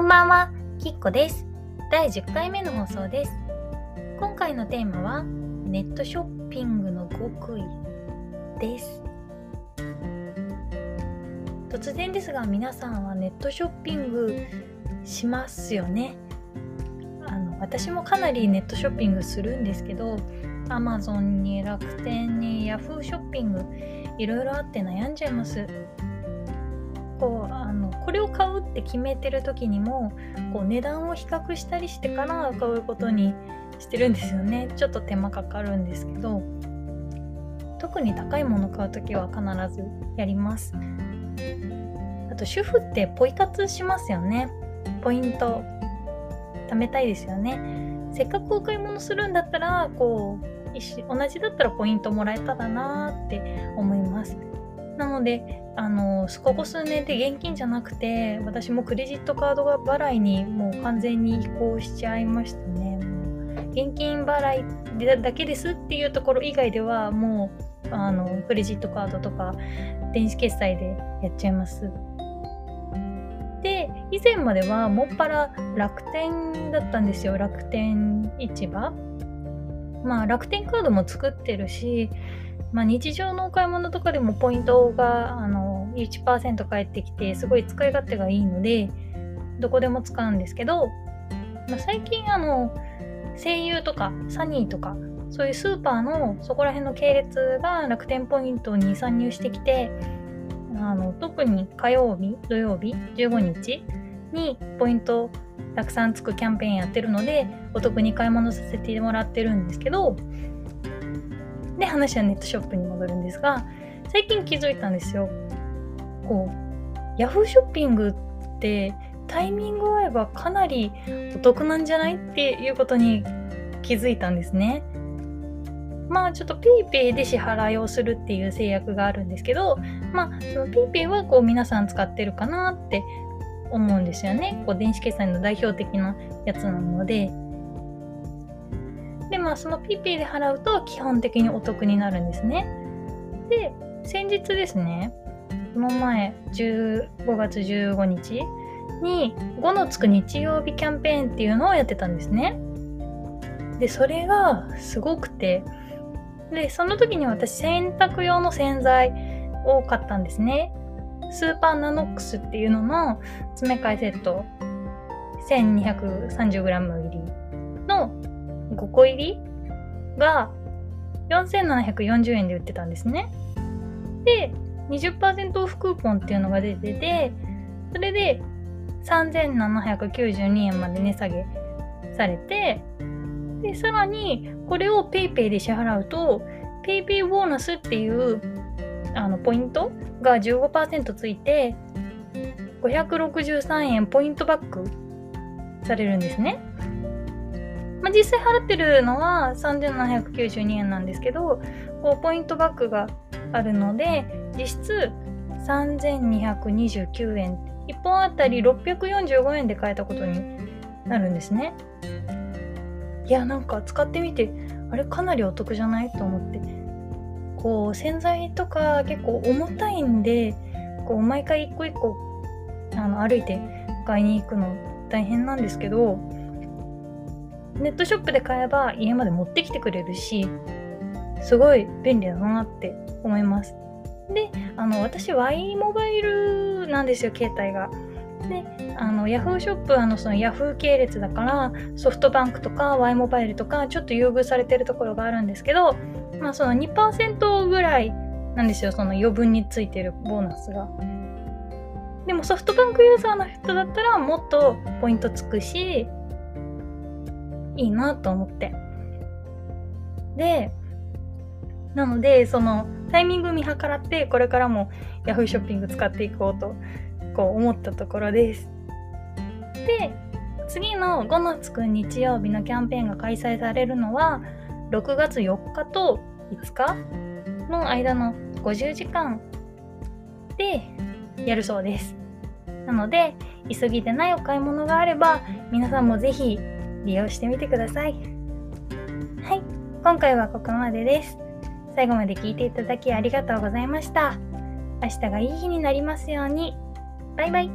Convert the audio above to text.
こんばんは、きっこです。第10回目の放送です。今回のテーマは、ネットショッピングの極意です。突然ですが、皆さんはネットショッピングしますよね？あの私もかなりネットショッピングするんですけど、Amazon に楽天に Yahoo ショッピングいろいろあって悩んじゃいます。こうあのこれを買うって決めてる時にもこう値段を比較したりしてから買うことにしてるんですよね。ちょっと手間かかるんですけど特に高いもの買う時は必ずやります。あと主婦ってポイ活しますよね。ポイント貯めたいですよね。せっかくお買い物するんだったらこう同じだったらポイントもらえたらなーって思います。なのであのここ数年で現金じゃなくて私もクレジットカードが払いにもう完全に移行しちゃいましたね。現金払いだけですっていうところ以外ではもうあのクレジットカードとか電子決済でやっちゃいます。で以前まではもっぱら楽天だったんですよ。楽天市場。まあ楽天カードも作ってるしまあ、日常のお買い物とかでもポイントがあの1%返ってきてすごい使い勝手がいいのでどこでも使うんですけど、まあ、最近あの声優とかサニーとかそういうスーパーのそこら辺の系列が楽天ポイントに参入してきてあの特に火曜日土曜日15日にポイントたくさんつくキャンペーンやってるのでお得に買い物させてもらってるんですけどで話はネットショップに戻るんですが最近気づいたんですよこう Yahoo ショッピングってタイミング合えばかなりお得なんじゃないっていうことに気づいたんですね。まあちょっと PayPay で支払いをするっていう制約があるんですけどまあその PayPay はこう皆さん使ってるかなって思うんですよね。こう電子決済の代表的なやつなので。でまあその PayPay で払うと基本的にお得になるんですね。で先日ですねこの前15月15日に5のつく日曜日キャンペーンっていうのをやってたんですね。でそれがすごくてでその時に私洗濯用の洗剤を買ったんですね。スーパーナノックスっていうのの詰め替えセット 1230g 入りの5個入りが4740円で売ってたんですね。で、20%オフクーポンっていうのが出てて、それで3792円まで値下げされて、で、さらにこれを PayPay で支払うと、PayPay ボーナスっていうあのポイントが15%ついて、563円ポイントバックされるんですね。まあ、実際払ってるのは3792円なんですけど、こうポイントバックがあるので、実質3229円。1本あたり645円で買えたことになるんですね。いや、なんか使ってみて、あれかなりお得じゃないと思って。こう、洗剤とか結構重たいんで、こう、毎回一個一個あの歩いて買いに行くの大変なんですけど、ネットショップで買えば家まで持ってきてくれるし、すごい便利だなって思います。で、あの、私 Y モバイルなんですよ、携帯が。で、あの、Yahoo ショップあのその Yahoo 系列だから、ソフトバンクとか Y モバイルとか、ちょっと優遇されてるところがあるんですけど、まあその2%ぐらいなんですよ、その余分についてるボーナスが。でもソフトバンクユーザーの人だったらもっとポイントつくし、いいなと思って。で、なので、そのタイミング見計らって、これからも Yahoo ショッピング使っていこうと、こう思ったところです。で、次の5のつく日曜日のキャンペーンが開催されるのは、6月4日と5日の間の50時間でやるそうです。なので、急ぎでないお買い物があれば、皆さんもぜひ利用してみてください。はい、今回はここまでです。最後まで聞いていただきありがとうございました。明日がいい日になりますように。バイバイ。